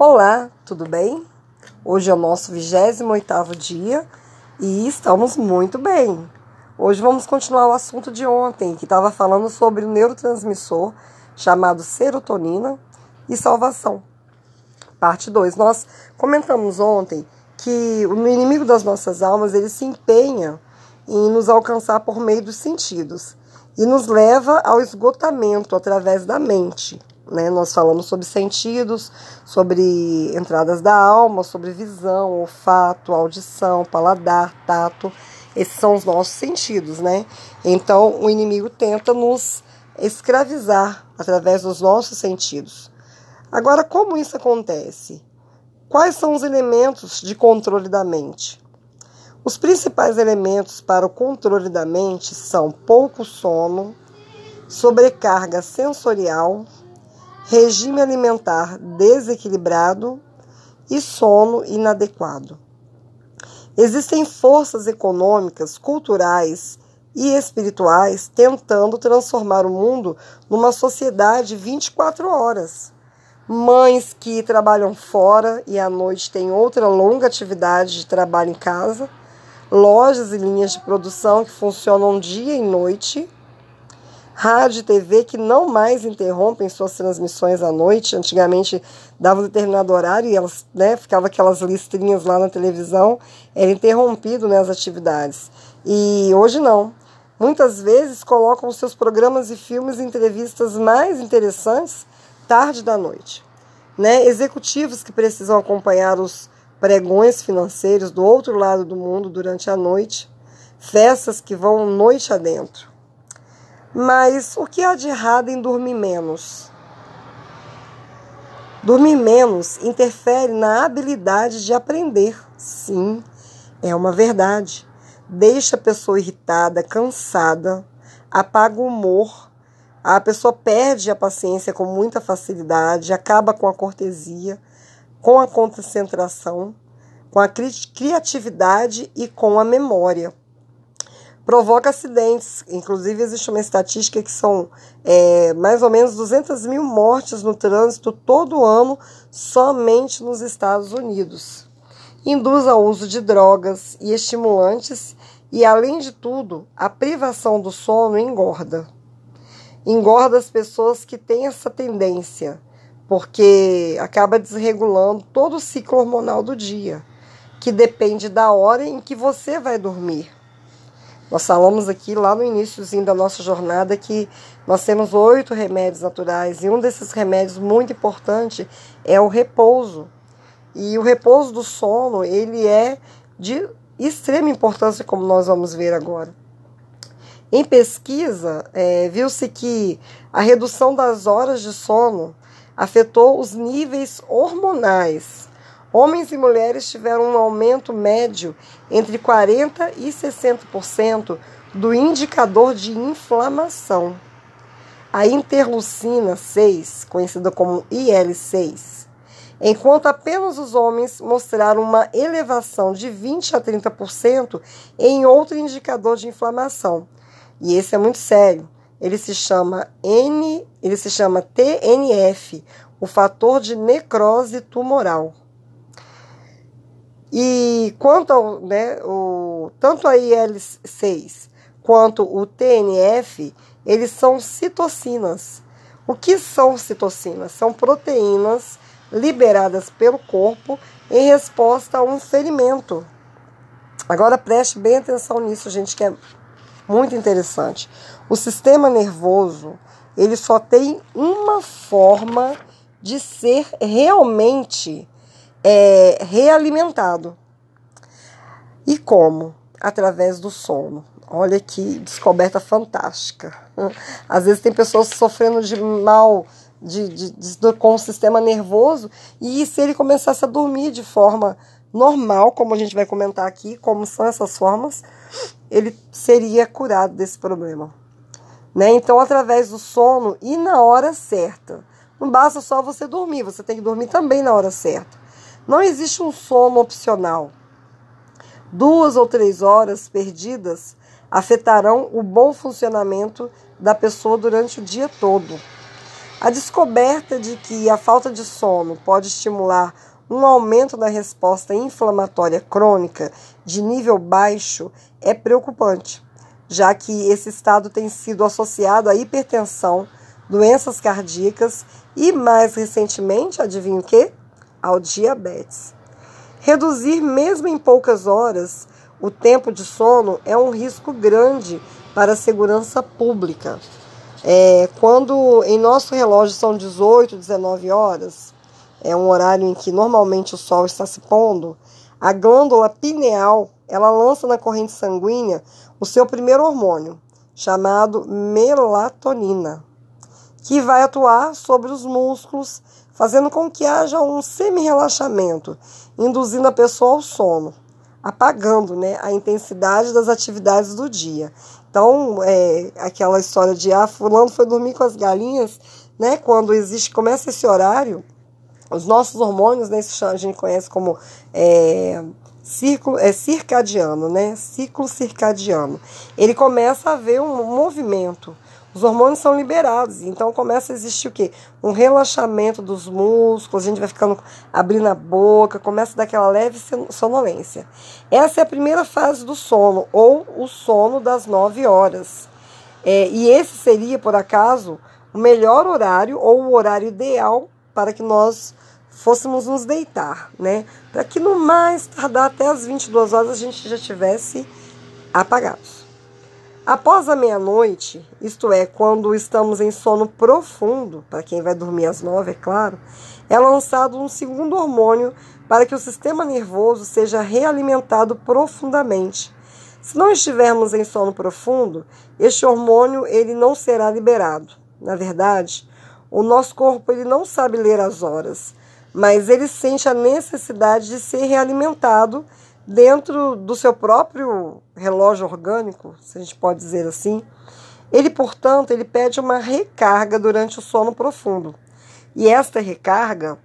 Olá, tudo bem? Hoje é o nosso 28º dia e estamos muito bem. Hoje vamos continuar o assunto de ontem, que estava falando sobre o neurotransmissor chamado serotonina e salvação. Parte 2. Nós comentamos ontem que o inimigo das nossas almas, ele se empenha em nos alcançar por meio dos sentidos e nos leva ao esgotamento através da mente. Né? Nós falamos sobre sentidos, sobre entradas da alma, sobre visão, olfato, audição, paladar, tato. Esses são os nossos sentidos, né? Então o inimigo tenta nos escravizar através dos nossos sentidos. Agora, como isso acontece? Quais são os elementos de controle da mente? Os principais elementos para o controle da mente são pouco sono, sobrecarga sensorial, regime alimentar desequilibrado e sono inadequado. Existem forças econômicas, culturais e espirituais tentando transformar o mundo numa sociedade 24 horas. Mães que trabalham fora e à noite têm outra longa atividade de trabalho em casa, lojas e linhas de produção que funcionam dia e noite rádio e TV que não mais interrompem suas transmissões à noite. Antigamente dava um determinado horário e elas, né, ficava aquelas listrinhas lá na televisão, era interrompido né, as atividades. E hoje não. Muitas vezes colocam seus programas e filmes e entrevistas mais interessantes tarde da noite. Né? Executivos que precisam acompanhar os pregões financeiros do outro lado do mundo durante a noite, festas que vão noite adentro. Mas o que há de errado em dormir menos? Dormir menos interfere na habilidade de aprender. Sim, é uma verdade. Deixa a pessoa irritada, cansada, apaga o humor, a pessoa perde a paciência com muita facilidade, acaba com a cortesia, com a concentração, com a criatividade e com a memória provoca acidentes. Inclusive, existe uma estatística que são é, mais ou menos 200 mil mortes no trânsito todo ano somente nos Estados Unidos. Induz ao uso de drogas e estimulantes e, além de tudo, a privação do sono engorda. Engorda as pessoas que têm essa tendência, porque acaba desregulando todo o ciclo hormonal do dia, que depende da hora em que você vai dormir. Nós falamos aqui lá no iníciozinho da nossa jornada que nós temos oito remédios naturais e um desses remédios muito importante é o repouso. E o repouso do sono, ele é de extrema importância, como nós vamos ver agora. Em pesquisa, é, viu-se que a redução das horas de sono afetou os níveis hormonais Homens e mulheres tiveram um aumento médio entre 40% e 60% do indicador de inflamação. A interleucina 6, conhecida como IL6, enquanto apenas os homens mostraram uma elevação de 20 a 30% em outro indicador de inflamação. E esse é muito sério. Ele se chama N, ele se chama TNF, o fator de necrose tumoral. E quanto ao, né, o, tanto a IL-6 quanto o TNF, eles são citocinas. O que são citocinas? São proteínas liberadas pelo corpo em resposta a um ferimento. Agora preste bem atenção nisso, gente, que é muito interessante. O sistema nervoso, ele só tem uma forma de ser realmente é realimentado. E como? Através do sono. Olha que descoberta fantástica. Às vezes tem pessoas sofrendo de mal de, de, de, com o sistema nervoso e se ele começasse a dormir de forma normal, como a gente vai comentar aqui, como são essas formas, ele seria curado desse problema. Né? Então, através do sono e na hora certa. Não basta só você dormir, você tem que dormir também na hora certa. Não existe um sono opcional. Duas ou três horas perdidas afetarão o bom funcionamento da pessoa durante o dia todo. A descoberta de que a falta de sono pode estimular um aumento da resposta inflamatória crônica de nível baixo é preocupante, já que esse estado tem sido associado à hipertensão, doenças cardíacas e, mais recentemente, adivinha o que? Ao diabetes. Reduzir, mesmo em poucas horas, o tempo de sono é um risco grande para a segurança pública. É, quando em nosso relógio são 18, 19 horas, é um horário em que normalmente o sol está se pondo, a glândula pineal ela lança na corrente sanguínea o seu primeiro hormônio, chamado melatonina, que vai atuar sobre os músculos, fazendo com que haja um semi-relaxamento, induzindo a pessoa ao sono, apagando né, a intensidade das atividades do dia. Então, é, aquela história de ah, fulano foi dormir com as galinhas, né? Quando existe, começa esse horário, os nossos hormônios, né, isso a gente conhece como é, círculo, é circadiano, né? Ciclo circadiano. Ele começa a haver um movimento. Os hormônios são liberados, então começa a existir o quê? Um relaxamento dos músculos, a gente vai ficando abrindo a boca, começa a dar aquela leve sonolência. Essa é a primeira fase do sono, ou o sono das 9 horas. É, e esse seria, por acaso, o melhor horário ou o horário ideal para que nós fôssemos nos deitar, né? Para que no mais tardar até as 22 horas a gente já tivesse apagados. Após a meia-noite, isto é, quando estamos em sono profundo, para quem vai dormir às nove, é claro, é lançado um segundo hormônio para que o sistema nervoso seja realimentado profundamente. Se não estivermos em sono profundo, este hormônio ele não será liberado. Na verdade, o nosso corpo ele não sabe ler as horas mas ele sente a necessidade de ser realimentado dentro do seu próprio relógio orgânico, se a gente pode dizer assim. Ele, portanto, ele pede uma recarga durante o sono profundo. E esta recarga,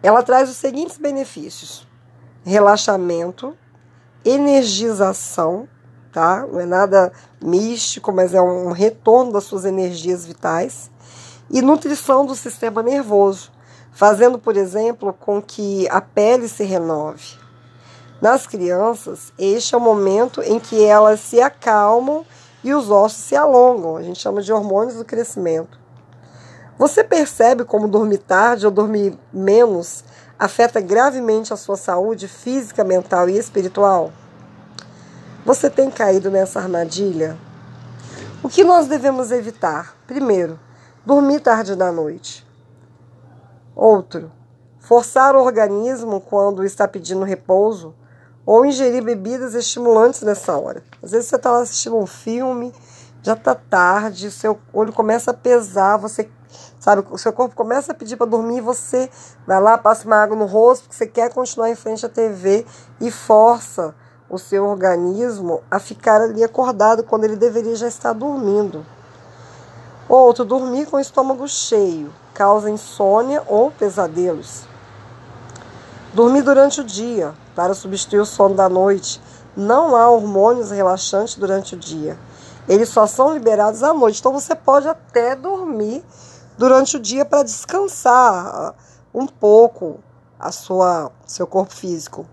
ela traz os seguintes benefícios: relaxamento, energização, tá? Não é nada místico, mas é um retorno das suas energias vitais e nutrição do sistema nervoso fazendo, por exemplo, com que a pele se renove. Nas crianças, este é o momento em que elas se acalmam e os ossos se alongam. A gente chama de hormônios do crescimento. Você percebe como dormir tarde ou dormir menos afeta gravemente a sua saúde física, mental e espiritual? Você tem caído nessa armadilha? O que nós devemos evitar? Primeiro, dormir tarde da noite. Outro, forçar o organismo quando está pedindo repouso ou ingerir bebidas estimulantes nessa hora. Às vezes você está assistindo um filme, já está tarde, seu olho começa a pesar, você sabe, o seu corpo começa a pedir para dormir, você vai lá, passa uma água no rosto, porque você quer continuar em frente à TV e força o seu organismo a ficar ali acordado quando ele deveria já estar dormindo. Outro, dormir com o estômago cheio causa insônia ou pesadelos. Dormir durante o dia para substituir o sono da noite. Não há hormônios relaxantes durante o dia. Eles só são liberados à noite. Então você pode até dormir durante o dia para descansar ah, um pouco a sua seu corpo físico.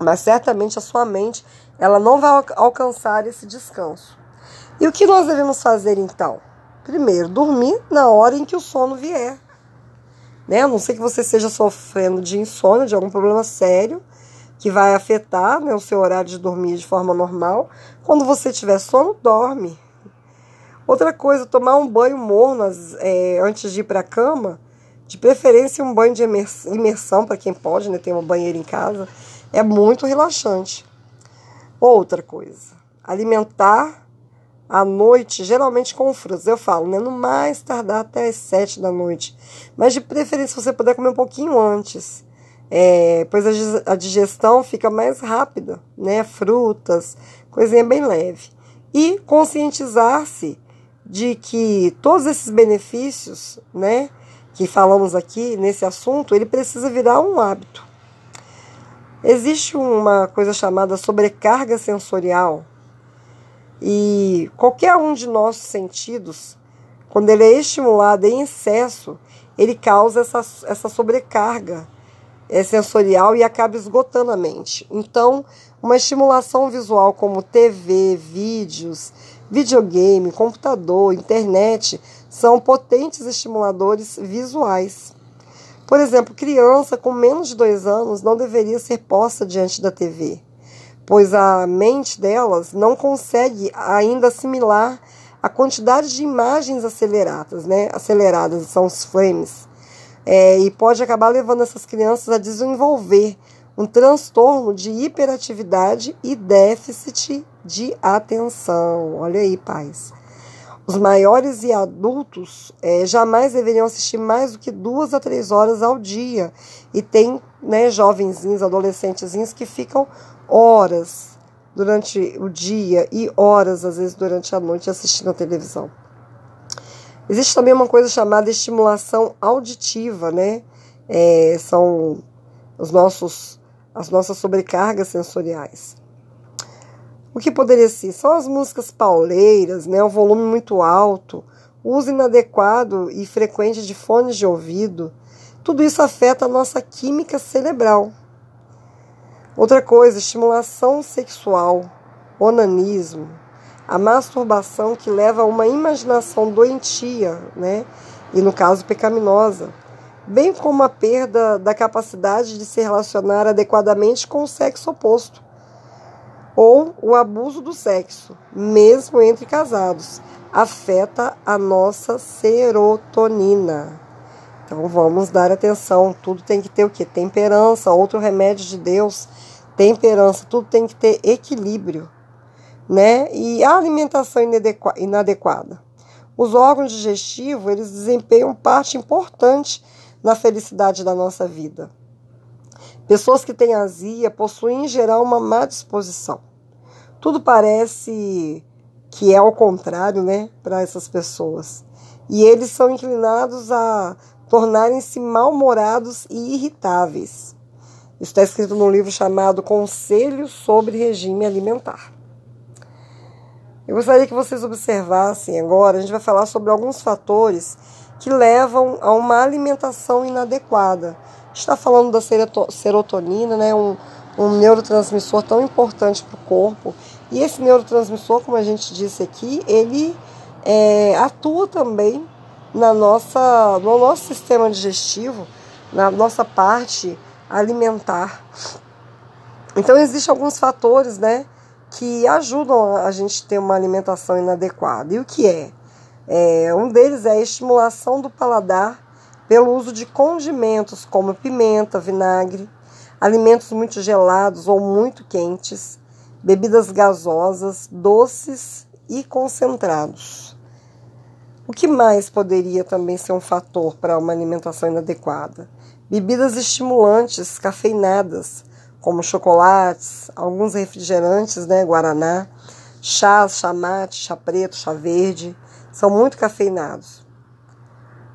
Mas certamente a sua mente ela não vai alcançar esse descanso. E o que nós devemos fazer então? Primeiro, dormir na hora em que o sono vier. Né? A não ser que você esteja sofrendo de insônia, de algum problema sério, que vai afetar né, o seu horário de dormir de forma normal. Quando você tiver sono, dorme. Outra coisa, tomar um banho morno é, antes de ir para a cama, de preferência um banho de imersão, para quem pode, né, ter uma banheira em casa, é muito relaxante. Outra coisa, alimentar à noite, geralmente com frutas. Eu falo, né? No mais tardar até as sete da noite. Mas de preferência você puder comer um pouquinho antes. É, pois a digestão fica mais rápida, né? Frutas, coisinha bem leve. E conscientizar-se de que todos esses benefícios, né? Que falamos aqui nesse assunto, ele precisa virar um hábito. Existe uma coisa chamada sobrecarga sensorial, e qualquer um de nossos sentidos, quando ele é estimulado em excesso, ele causa essa, essa sobrecarga é, sensorial e acaba esgotando a mente. Então, uma estimulação visual como TV, vídeos, videogame, computador, internet são potentes estimuladores visuais. Por exemplo, criança com menos de dois anos não deveria ser posta diante da TV, pois a mente delas não consegue ainda assimilar a quantidade de imagens aceleradas, né? Aceleradas são os frames. É, e pode acabar levando essas crianças a desenvolver um transtorno de hiperatividade e déficit de atenção. Olha aí, pais. Os maiores e adultos é, jamais deveriam assistir mais do que duas a três horas ao dia. E tem né, jovenzinhos, adolescentezinhos que ficam horas durante o dia e horas, às vezes, durante a noite assistindo a televisão. Existe também uma coisa chamada estimulação auditiva, né? É, são os nossos, as nossas sobrecargas sensoriais. O que poderia ser? São as músicas pauleiras, né? o volume muito alto, uso inadequado e frequente de fones de ouvido. Tudo isso afeta a nossa química cerebral. Outra coisa, estimulação sexual, onanismo, a masturbação que leva a uma imaginação doentia, né? E no caso pecaminosa, bem como a perda da capacidade de se relacionar adequadamente com o sexo oposto, ou o abuso do sexo, mesmo entre casados, afeta a nossa serotonina. Então vamos dar atenção, tudo tem que ter o que? Temperança, outro remédio de Deus, temperança, tudo tem que ter equilíbrio, né? E a alimentação inadequada. Os órgãos digestivos, eles desempenham parte importante na felicidade da nossa vida. Pessoas que têm azia possuem em geral uma má disposição. Tudo parece que é ao contrário, né, para essas pessoas. E eles são inclinados a tornarem-se mal-humorados e irritáveis. Isso está escrito num livro chamado Conselhos sobre Regime Alimentar. Eu gostaria que vocês observassem agora, a gente vai falar sobre alguns fatores que levam a uma alimentação inadequada. Está falando da serotonina, né, um, um neurotransmissor tão importante para o corpo. E esse neurotransmissor, como a gente disse aqui, ele é, atua também na nossa, no nosso sistema digestivo, na nossa parte alimentar. Então existem alguns fatores, né, que ajudam a gente ter uma alimentação inadequada. E o que é? é? Um deles é a estimulação do paladar pelo uso de condimentos como pimenta, vinagre, alimentos muito gelados ou muito quentes, bebidas gasosas, doces e concentrados. O que mais poderia também ser um fator para uma alimentação inadequada? Bebidas estimulantes, cafeinadas, como chocolates, alguns refrigerantes, né, guaraná, chás, chamate, chá preto, chá verde, são muito cafeinados.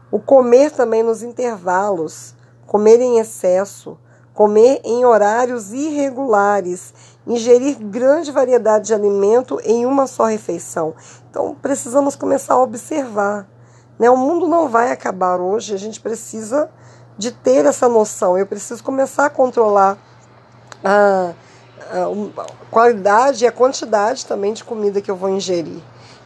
O comer também nos intervalos, comer em excesso, comer em horários irregulares, ingerir grande variedade de alimento em uma só refeição. Então precisamos começar a observar. Né? O mundo não vai acabar hoje, a gente precisa de ter essa noção. Eu preciso começar a controlar a, a, a qualidade e a quantidade também de comida que eu vou ingerir.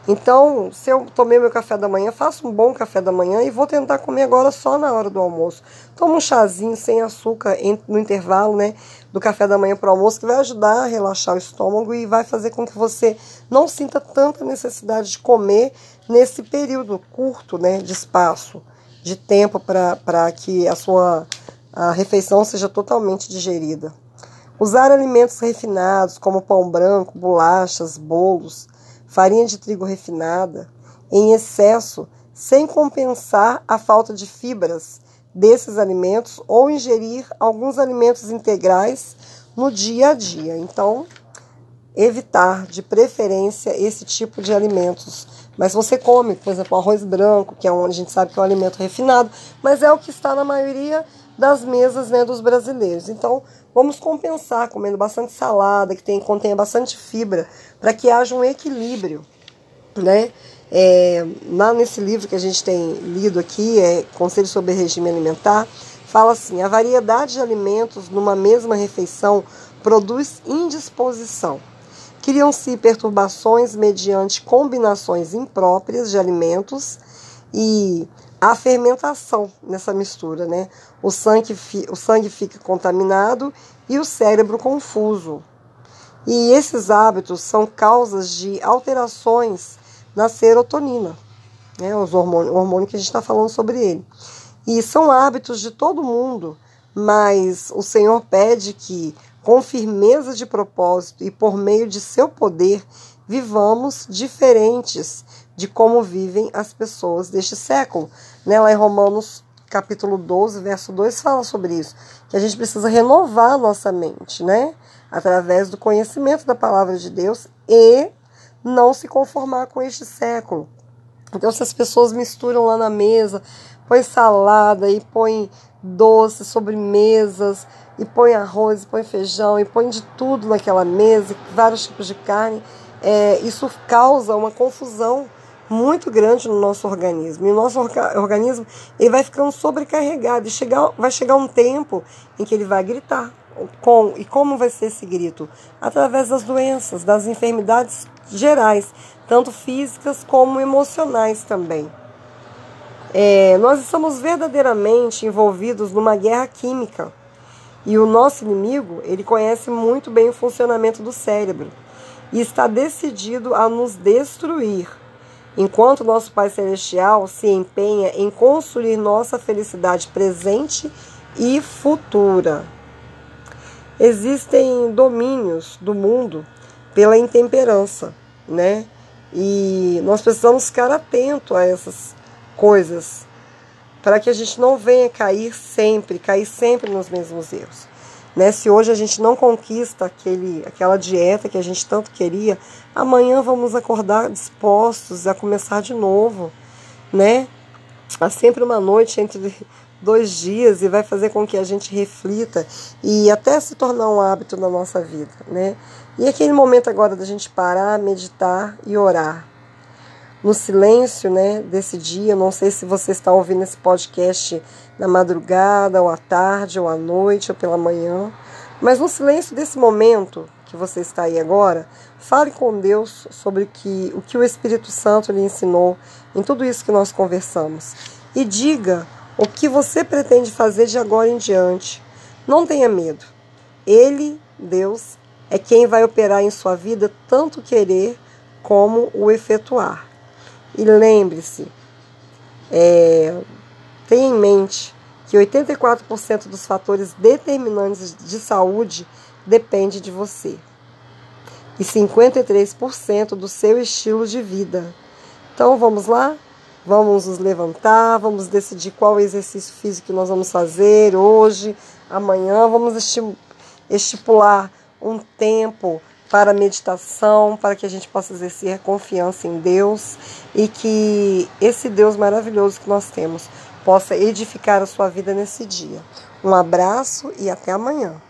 Então, se eu tomei meu café da manhã, faço um bom café da manhã e vou tentar comer agora só na hora do almoço. Toma um chazinho sem açúcar no intervalo, né, do café da manhã para o almoço, que vai ajudar a relaxar o estômago e vai fazer com que você não sinta tanta necessidade de comer nesse período curto, né, de espaço, de tempo para que a sua a refeição seja totalmente digerida. Usar alimentos refinados como pão branco, bolachas, bolos, farinha de trigo refinada, em excesso, sem compensar a falta de fibras desses alimentos ou ingerir alguns alimentos integrais no dia a dia. Então, evitar de preferência esse tipo de alimentos. Mas você come, por exemplo, arroz branco, que é onde a gente sabe que é um alimento refinado, mas é o que está na maioria das mesas né, dos brasileiros. Então, vamos compensar comendo bastante salada, que tem, contém bastante fibra, para que haja um equilíbrio, né? É, nesse livro que a gente tem lido aqui, é Conselho sobre Regime Alimentar, fala assim: a variedade de alimentos numa mesma refeição produz indisposição. Criam-se perturbações mediante combinações impróprias de alimentos e a fermentação nessa mistura, né? O sangue, o sangue fica contaminado e o cérebro confuso. E esses hábitos são causas de alterações na serotonina, né? Os hormônios, o hormônio que a gente está falando sobre ele. E são hábitos de todo mundo, mas o Senhor pede que, com firmeza de propósito e por meio de seu poder, vivamos diferentes de como vivem as pessoas deste século. Né? Lá em Romanos capítulo 12, verso 2 fala sobre isso, que a gente precisa renovar nossa mente, né? Através do conhecimento da palavra de Deus e não se conformar com este século. Então, se as pessoas misturam lá na mesa, põe salada e põe doces, sobremesas, e põe arroz, e põe feijão, e põe de tudo naquela mesa, vários tipos de carne, é, isso causa uma confusão muito grande no nosso organismo. E o nosso organismo ele vai ficando sobrecarregado e chegar, vai chegar um tempo em que ele vai gritar. Com, e como vai ser esse grito? Através das doenças, das enfermidades gerais, tanto físicas como emocionais também. É, nós estamos verdadeiramente envolvidos numa guerra química e o nosso inimigo ele conhece muito bem o funcionamento do cérebro e está decidido a nos destruir enquanto nosso Pai Celestial se empenha em construir nossa felicidade presente e futura. Existem domínios do mundo pela intemperança, né? E nós precisamos ficar atento a essas coisas para que a gente não venha cair sempre, cair sempre nos mesmos erros. Né? Se hoje a gente não conquista aquele, aquela dieta que a gente tanto queria, amanhã vamos acordar dispostos a começar de novo. Né? Há sempre uma noite entre dois dias e vai fazer com que a gente reflita e até se tornar um hábito na nossa vida. Né? E aquele momento agora da gente parar, meditar e orar no silêncio né, desse dia. Não sei se você está ouvindo esse podcast na madrugada, ou à tarde, ou à noite, ou pela manhã. Mas no silêncio desse momento que você está aí agora, fale com Deus sobre que, o que o Espírito Santo lhe ensinou em tudo isso que nós conversamos. E diga o que você pretende fazer de agora em diante. Não tenha medo. Ele, Deus, é quem vai operar em sua vida tanto querer como o efetuar. E lembre-se, é, tenha em mente que 84% dos fatores determinantes de saúde depende de você e 53% do seu estilo de vida. Então vamos lá? Vamos nos levantar, vamos decidir qual exercício físico que nós vamos fazer hoje, amanhã, vamos estipular um tempo para meditação, para que a gente possa exercer confiança em Deus e que esse Deus maravilhoso que nós temos possa edificar a sua vida nesse dia. Um abraço e até amanhã.